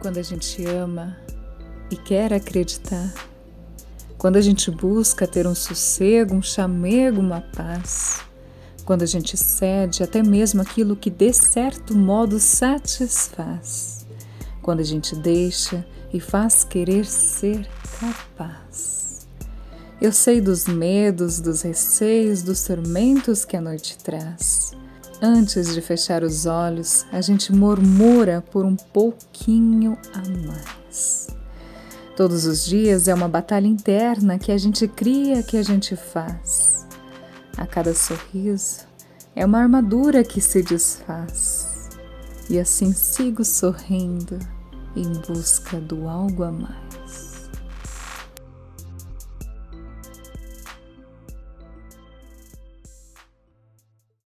Quando a gente ama e quer acreditar, quando a gente busca ter um sossego, um chamego, uma paz, quando a gente cede até mesmo aquilo que de certo modo satisfaz, quando a gente deixa e faz querer ser capaz. Eu sei dos medos, dos receios, dos tormentos que a noite traz. Antes de fechar os olhos, a gente murmura por um pouquinho a mais. Todos os dias é uma batalha interna que a gente cria, que a gente faz. A cada sorriso é uma armadura que se desfaz. E assim sigo sorrindo em busca do algo a mais.